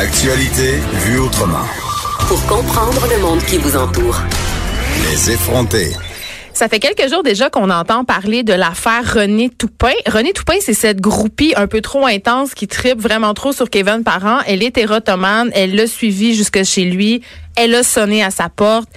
L'actualité vue autrement. Pour comprendre le monde qui vous entoure. Les effronter. Ça fait quelques jours déjà qu'on entend parler de l'affaire René Toupin. René Toupin, c'est cette groupie un peu trop intense qui tripe vraiment trop sur Kevin Parent. Elle est érotomane. Elle l'a suivi jusque chez lui. Elle a sonné à sa porte.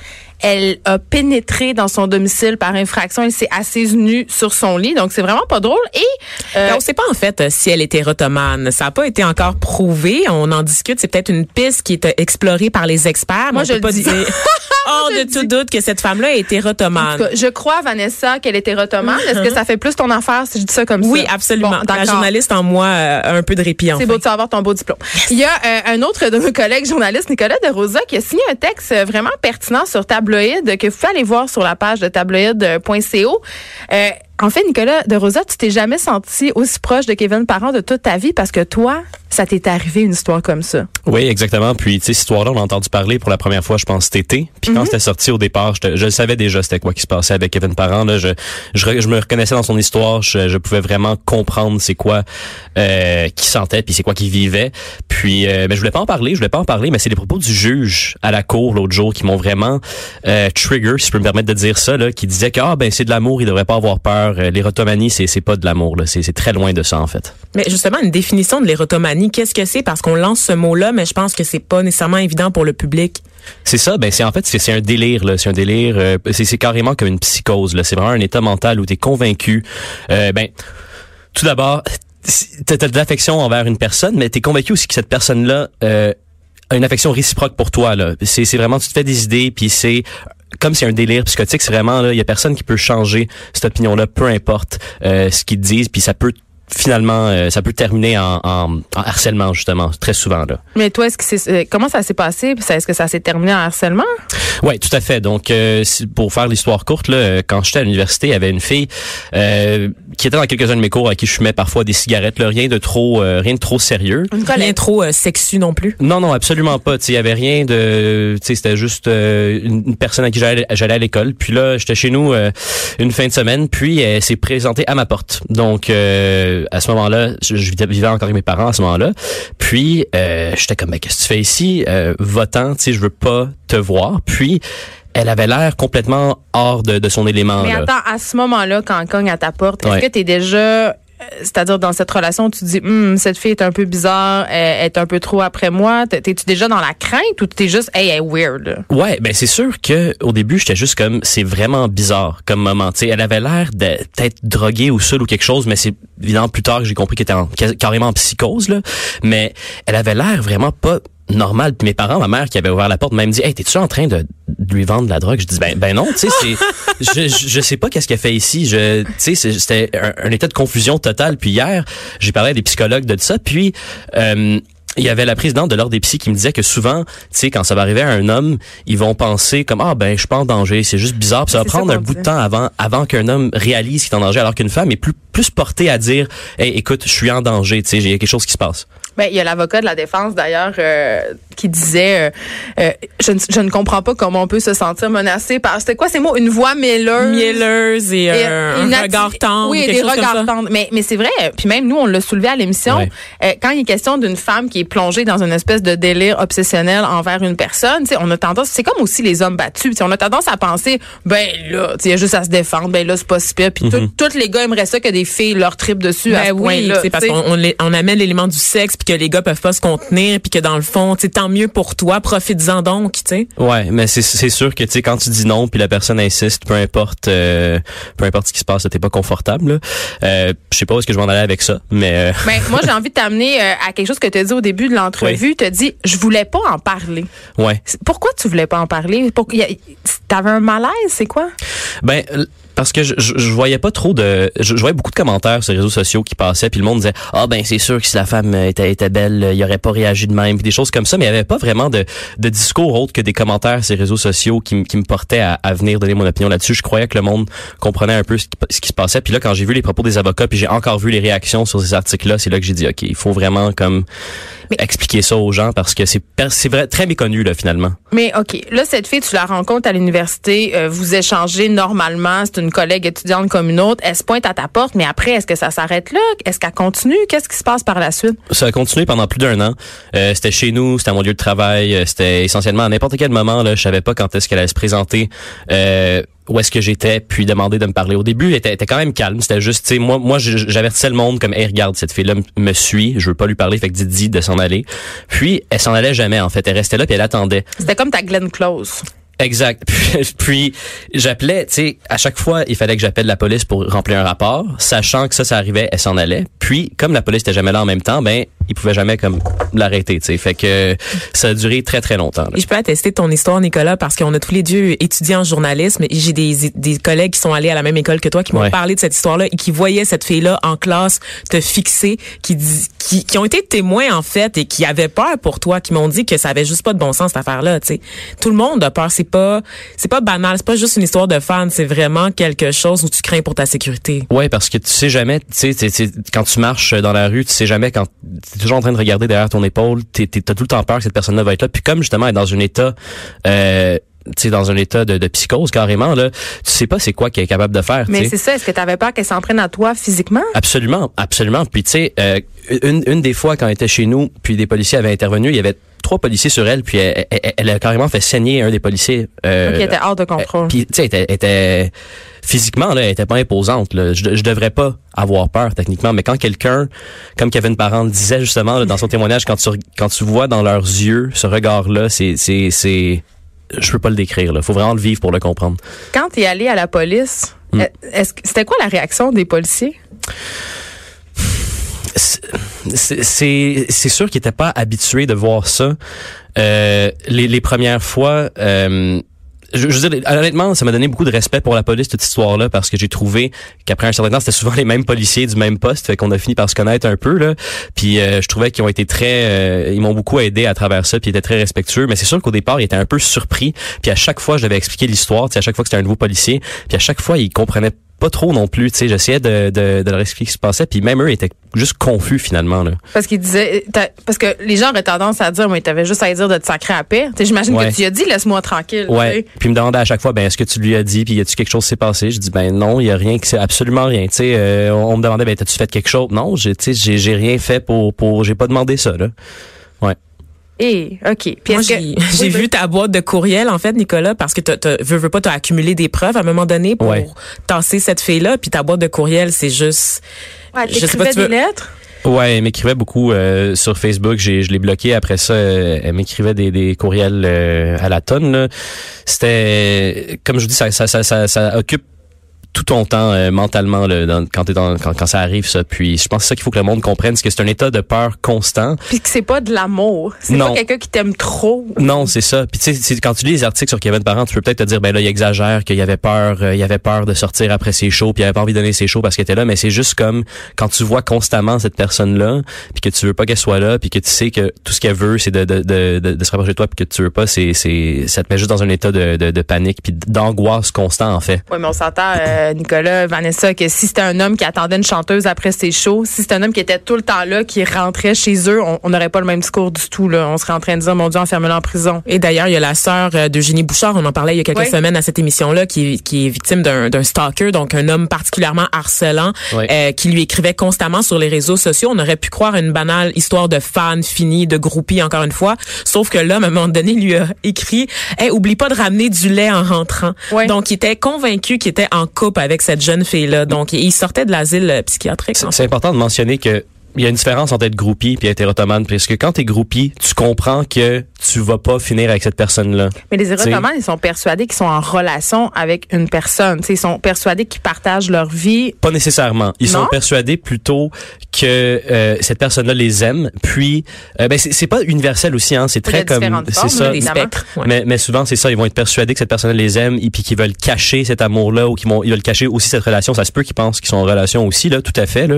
Elle a pénétré dans son domicile par infraction. Elle s'est assise nue sur son lit. Donc, c'est vraiment pas drôle. Et euh, on sait pas en fait si elle était érotomane. Ça n'a pas été encore prouvé. On en discute. C'est peut-être une piste qui est explorée par les experts. Moi, je pas dis. hors de tout doute que cette femme-là est érotomane. je crois, Vanessa, qu'elle est érotomane. Est-ce que ça fait plus ton affaire si je dis ça comme oui, ça? Oui, absolument. La journaliste en moi a un peu de répit. C'est beau de savoir ton beau diplôme. Il y a euh, un autre de nos collègues journalistes, Nicolas de Rosa, qui a signé un texte vraiment pertinent sur Que vous pouvez aller voir sur la page de tabloïd.co. en fait, Nicolas de Rosa, tu t'es jamais senti aussi proche de Kevin Parent de toute ta vie parce que toi, ça t'est arrivé une histoire comme ça? Oui, exactement. Puis, tu sais, cette histoire-là, on a entendu parler pour la première fois, je pense, cet été. Puis quand mhm. c'était sorti au départ, je, je savais déjà c'était quoi qui se passait avec Kevin Parent. Là, je, je, je me reconnaissais dans son histoire. Je, je pouvais vraiment comprendre c'est quoi euh, qu'il sentait, puis c'est quoi qu'il vivait. Puis, euh, mais je voulais pas en parler. Je voulais pas en parler, mais c'est les propos du juge à la cour l'autre jour qui m'ont vraiment euh, trigger, si je peux me permettre de dire ça, là, qui disait que ah ben c'est de l'amour, il devrait pas avoir peur. Euh, l'érotomanie, c'est c'est pas de l'amour. C'est très loin de ça en fait. Mais justement, une définition de l'érotomanie, qu'est-ce que c'est? Parce qu'on lance ce mot-là, mais je pense que c'est pas nécessairement évident pour le public. C'est ça, ben c'est en fait c'est un délire là, c'est un délire, euh, c'est carrément comme une psychose là. C'est vraiment un état mental où tu es convaincu. Euh, ben tout d'abord, t'as de l'affection envers une personne, mais tu es convaincu aussi que cette personne-là euh, a une affection réciproque pour toi là. C'est vraiment tu te fais des idées puis c'est comme c'est un délire psychotique, c'est vraiment là, il y a personne qui peut changer cette opinion-là, peu importe euh, ce qu'ils disent, puis ça peut finalement, euh, ça peut terminer en, en, en, harcèlement justement, très souvent là. Mais toi, est-ce que c'est euh, comment ça s'est passé? Est-ce que ça s'est terminé en harcèlement? Oui, tout à fait. Donc, euh, pour faire l'histoire courte, là, quand j'étais à l'université, il y avait une fille qui était dans quelques-uns de mes cours à qui je fumais parfois des cigarettes, là, rien de trop, rien de trop sérieux. Rien trop sexu non plus. Non, non, absolument pas. Il y avait rien de, c'était juste une, personne à qui j'allais, j'allais à l'école. Puis là, j'étais chez nous une fin de semaine, puis elle s'est présentée à ma porte. Donc à ce moment-là, je, vivais encore avec mes parents à ce moment-là. Puis euh, j'étais comme, mais qu'est-ce que tu fais ici, euh, votant, tu sais, je veux pas te voir. Puis elle avait l'air complètement hors de, son élément. Mais attends, à ce moment-là, quand on cogne à ta porte, est-ce que tu es déjà c'est-à-dire dans cette relation, tu dis, hum, cette fille est un peu bizarre, elle est un peu trop après moi. T'es-tu déjà dans la crainte ou t'es juste, hey, elle weird? Ouais, ben c'est sûr que au début, j'étais juste comme, c'est vraiment bizarre comme moment. sais, elle avait l'air de peut-être droguée ou seule ou quelque chose, mais c'est évidemment plus tard que j'ai compris qu'elle était carrément en psychose là. Mais elle avait l'air vraiment pas normal. Puis mes parents, ma mère qui avait ouvert la porte, m'a dit, hey, t'es-tu en train de, lui vendre de la drogue? Je dis, ben, ben non, tu sais, c'est, je, je sais pas qu'est-ce qu'elle fait ici. Je, tu sais, c'était un, état de confusion totale. Puis hier, j'ai parlé à des psychologues de ça. Puis, euh, il y avait la présidente de l'ordre des psy qui me disait que souvent, tu sais, quand ça va arriver à un homme, ils vont penser comme ah ben je suis pas en danger, c'est juste bizarre, ça va prendre un bout de temps avant avant qu'un homme réalise qu'il est en danger, alors qu'une femme est plus plus portée à dire, hey, écoute, je suis en danger, tu sais, il y a quelque chose qui se passe. Ben, il y a l'avocat de la défense d'ailleurs euh, qui disait euh, euh, je, ne, je, ne comprends pas comment on peut se sentir menacé par c'était quoi ces mots? Une voix mielleuse? Mielleuse et, un regard tendre oui des regards tendres. Mais mais c'est vrai puis même nous on l'a soulevé à l'émission quand il est question d'une femme qui est plongée dans une espèce de délire obsessionnel envers une personne on a tendance c'est comme aussi les hommes battus on a tendance à penser ben là il y a juste à se défendre ben là c'est pas si pire puis tous les gars aimeraient ça que des filles leur tripent dessus à ben ce oui, point là parce qu'on on amène l'élément du sexe puis que les gars peuvent pas se contenir puis que dans le fond, c'est tant mieux pour toi, profites-en donc, tu sais. Ouais, mais c'est c'est sûr que tu sais quand tu dis non puis la personne insiste, peu importe euh, peu importe ce qui se passe, t'es pas confortable. Euh, je sais pas où est-ce que je vais en aller avec ça, mais euh... ben, moi j'ai envie de t'amener euh, à quelque chose que tu as dit au début de l'entrevue, tu as dit je voulais pas en parler. Ouais. Pourquoi tu voulais pas en parler? Pour... T'avais un malaise, c'est quoi? Ben parce que je, je, voyais pas trop de je, voyais beaucoup de commentaires sur les réseaux sociaux qui passaient puis le monde disait ah ben c'est sûr que si la femme était, était belle il aurait pas réagi de même puis des choses comme ça. Mais il y avait pas vraiment de, de discours autre que des commentaires sur les réseaux sociaux qui, qui me portaient à, à, venir donner mon opinion là-dessus. Je croyais que le monde comprenait un peu ce qui, ce qui se passait. Puis là quand j'ai vu les propos des avocats puis j'ai encore vu les réactions sur ces articles là c'est là que j'ai dit ok il faut vraiment comme expliquer ça aux gens parce que c'est c'est vrai très méconnu là finalement mais ok là cette fille tu la rencontres à l'université euh, vous échangez normalement c'est une collègue étudiante comme une autre. Elle se pointe à ta porte, mais après, est-ce que ça s'arrête là? Est-ce qu'elle continue? Qu'est-ce qui se passe par la suite? Ça a continué pendant plus d'un an. Euh, c'était chez nous, c'était à mon lieu de travail, euh, c'était essentiellement à n'importe quel moment. Là, je savais pas quand est-ce qu'elle allait se présenter. Euh, où est-ce que j'étais, puis demander de me parler. Au début, elle était, était quand même calme. C'était juste, tu sais, moi, moi, j'avertissais le monde comme, hey, regarde, cette fille-là me suit, je veux pas lui parler, fait que dis, dis de s'en aller. Puis, elle s'en allait jamais, en fait. Elle restait là, puis elle attendait. C'était comme ta Glenn Close. Exact. Puis, j'appelais, tu sais, à chaque fois, il fallait que j'appelle la police pour remplir un rapport, sachant que ça, ça arrivait, elle s'en allait. Puis, comme la police était jamais là en même temps, ben, ils pouvaient jamais comme l'arrêter, tu sais. Fait que ça a duré très très longtemps. là. Et je peux attester ton histoire, Nicolas, parce qu'on a tous les deux étudié en journalisme et j'ai des, des collègues qui sont allés à la même école que toi qui m'ont Ouais. parlé de cette histoire-là et qui voyaient cette fille-là en classe te fixer, qui, qui, qui ont été témoins, en fait, et qui avaient peur pour toi, qui m'ont dit que ça avait juste pas de bon sens, cette affaire-là, tu sais. Tout le monde a peur. C'est pas, c'est pas banal. C'est pas juste une histoire de fan. C'est vraiment quelque chose où tu crains pour ta sécurité. Ouais, parce que tu sais jamais, tu sais, quand tu marches dans la rue, tu sais jamais quand toujours en train de regarder derrière ton épaule, t'es, t'as tout le temps peur que cette personne-là va être là. Puis comme justement elle est dans un état, euh, tu dans un état de, de psychose carrément là, tu sais pas c'est quoi qu'elle est capable de faire. Mais c'est ça, est-ce que tu avais peur qu'elle s'entraîne à toi physiquement? Absolument, absolument. Puis tu sais, euh, une, une des fois quand elle était chez nous, puis des policiers avaient intervenu, il y avait trois policiers sur elle, puis elle, elle- elle a carrément fait saigner un des policiers. Euh, qui était hors de contrôle. euh, Puis tu sais, elle était, elle était- physiquement là, elle était pas imposante. Là. Je, je devrais pas avoir peur techniquement, mais quand quelqu'un, comme Kevin Parent disait justement là, dans son témoignage, quand tu quand tu vois dans leurs yeux ce regard-là, c'est je peux pas le décrire. Là. Faut vraiment le vivre pour le comprendre. Quand tu es allé à la police, est-ce que c'était quoi la réaction des policiers? C'est c'est sûr qu'il était pas habitué de voir ça. Euh, les, les premières fois, euh, je, je veux dire, honnêtement, ça m'a donné beaucoup de respect pour la police cette histoire-là parce que j'ai trouvé qu'après un certain temps, c'était souvent les mêmes policiers du même poste, fait qu'on a fini par se connaître un peu là. Puis euh, je trouvais qu'ils ont été très, euh, ils m'ont beaucoup aidé à travers ça, puis ils étaient très respectueux. Mais c'est sûr qu'au départ, ils étaient un peu surpris. Puis à chaque fois, je devais expliquer l'histoire, à chaque fois que c'était un nouveau policier, puis à chaque fois, ils comprenaient pas trop non plus, tu sais, j'essayais de, de, de leur expliquer ce qui se passait, puis même eux étaient juste confus finalement là. Parce qu'ils disaient, t'as- parce que les gens auraient tendance à dire, mais t'avais juste à dire de te sacrer à paix. Sais, J'imagine Ouais. que tu as dit, laisse-moi tranquille. Ouais. Puis me demandait à chaque fois, ben est-ce que tu lui as dit, puis y a-tu quelque chose qui s'est passé? Je dis ben non, il y a rien, qui s'est absolument rien. Tu sais, euh, on, me demandait, ben t'as-tu fait quelque chose? Non, j'ai, tu sais, j'ai, j'ai rien fait pour, pour, j'ai pas demandé ça là. Ouais. Et, OK. Puis Moi, que- j'ai Oui, j'ai oui. vu ta boîte de courriel, en fait, Nicolas, parce que tu veux, veux pas, t'as accumulé des preuves à un moment donné pour Ouais. tasser cette fille-là, puis ta boîte de courriel, c'est juste... Ouais, je sais pas, t'écrivais tu veux- des lettres? Ouais, elle m'écrivait beaucoup euh, sur Facebook. J'ai, je l'ai bloqué. Après ça, euh, elle m'écrivait des, des courriels euh, à la tonne. là. C'était, comme je vous dis, ça, ça, ça, ça, ça occupe tout ton temps euh, mentalement là, dans- quand, t'es dans, quand, quand ça arrive ça. Puis je pense que c'est ça qu'il faut que le monde comprenne, c'est que c'est un état de peur constant. Puis que c'est pas de l'amour. C'est pas quelqu'un qui t'aime trop. Non, c'est ça. Puis tu sais, quand tu lis les articles sur Kevin Parent, tu peux peut-être te dire ben là il exagère, qu'il avait peur, euh, il avait peur de sortir après ses shows, puis il avait pas envie de donner ses shows parce qu'il était là, mais c'est juste comme quand tu vois constamment cette personne là, puis que tu veux pas qu'elle soit là, puis que tu sais que tout ce qu'elle veut c'est de, de, de, de, se rapprocher de toi, puis que tu veux pas, c'est c'est ça te met juste dans un état de, de, panique puis d'angoisse constant en fait. Oui, mais on s'entend, euh, Nicolas, Vanessa, que si c'était un homme qui attendait une chanteuse après ses shows, si c'était un homme qui était tout le temps là, qui rentrait chez eux, on n'aurait pas le même discours du tout. Là. On serait en train de dire, mon Dieu, enfermez-le en prison. Et d'ailleurs, il y a la sœur euh, d'Eugénie Bouchard, on en parlait il y a quelques Oui. semaines à cette émission-là, qui, est- qui est victime d'un d'un stalker, donc un homme particulièrement harcelant, Oui. euh, qui lui écrivait constamment sur les réseaux sociaux. On aurait pu croire une banale histoire de fan fini, de groupie, encore une fois. Sauf que l'homme, à un moment donné, lui a écrit hey, oublie pas de ramener du lait en rentrant. Oui. Donc, il était convaincu qu'il était en couple avec cette jeune fille-là. Donc, il sortait de l'asile psychiatrique. C'est important de mentionner que il y a une différence entre être groupie puis être érotomane parce que quand t'es groupie, tu comprends que tu vas pas finir avec cette personne là. Mais les érotomanes, ils sont persuadés qu'ils sont en relation avec une personne. Tu sais, ils sont persuadés qu'ils partagent leur vie. Pas nécessairement. Ils Non? sont persuadés plutôt que euh, cette personne-là les aime. Puis, euh, ben c'est pas universel aussi, hein. C'est très comme c'est ça. des spectres. ouais. Mais, mais souvent c'est ça, ils vont être persuadés que cette personne les aime et puis qu'ils veulent cacher cet amour-là ou qu'ils vont ils veulent cacher aussi cette relation. Ça se peut qu'ils pensent qu'ils sont en relation aussi là, tout à fait là.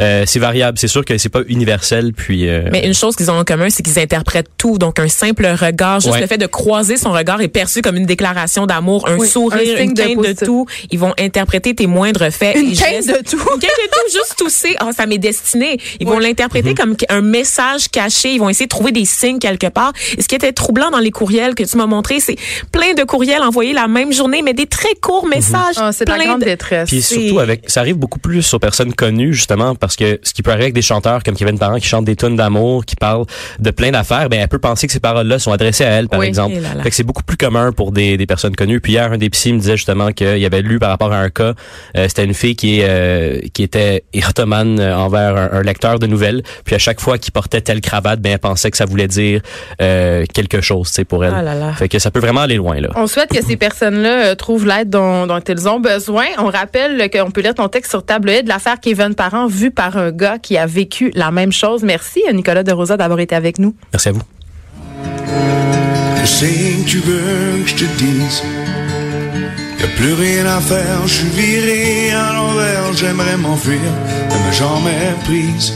Euh, c'est variable. C'est sûr que c'est pas universel. Puis. euh, Mais une chose qu'ils ont en commun, c'est qu'ils interprètent tout. Donc, un simple regard, juste Ouais. le fait de croiser son regard est perçu comme une déclaration d'amour, un Oui, sourire, un une de quinte de, tout. Ils vont interpréter tes moindres faits Une gestes. de tout. Une quinte de tout, juste tousser. Ah, ça m'est destiné. Ils vont l'interpréter comme un message caché. Ils vont essayer de trouver des signes quelque part. Et ce qui était troublant dans les courriels que tu m'as montré, c'est plein de courriels envoyés la même journée, mais des très courts messages. Ah, c'est de la plein grande de- détresse. Puis surtout avec, ça arrive beaucoup plus aux personnes connues justement parce que ce qui peut arriver avec des chanteurs comme Kevin Parent qui chantent des tunes d'amour, qui parlent de plein d'affaires, ben elle peut penser que ces paroles-là sont adressées à elle par Oui. exemple. Là là. Fait que c'est beaucoup plus commun pour des, des personnes connues. Puis hier un des psys me disait justement qu'il avait lu par rapport à un cas, euh, c'était une fille qui euh, qui était érotomane euh, envers un, un lecteur de nouvelles. Puis à chaque fois qu'il portait telle cravate, ben elle pensait que ça voulait dire euh, quelque chose, sais pour elle. Ah là là. Fait que ça peut vraiment aller loin là. On souhaite que ces personnes-là trouvent l'aide dont, dont elles ont besoin. On rappelle qu'on peut lire ton texte sur tabloïd, l'affaire Kevin Parent vue par un gars qui a vécu la même chose. Merci euh, Nicolas de Rosa d'avoir été avec nous. Merci à vous. Je sais que tu veux que je te dise Y'a plus rien à faire, je suis viré à l'envers J'aimerais m'enfuir, mais j'en mets prise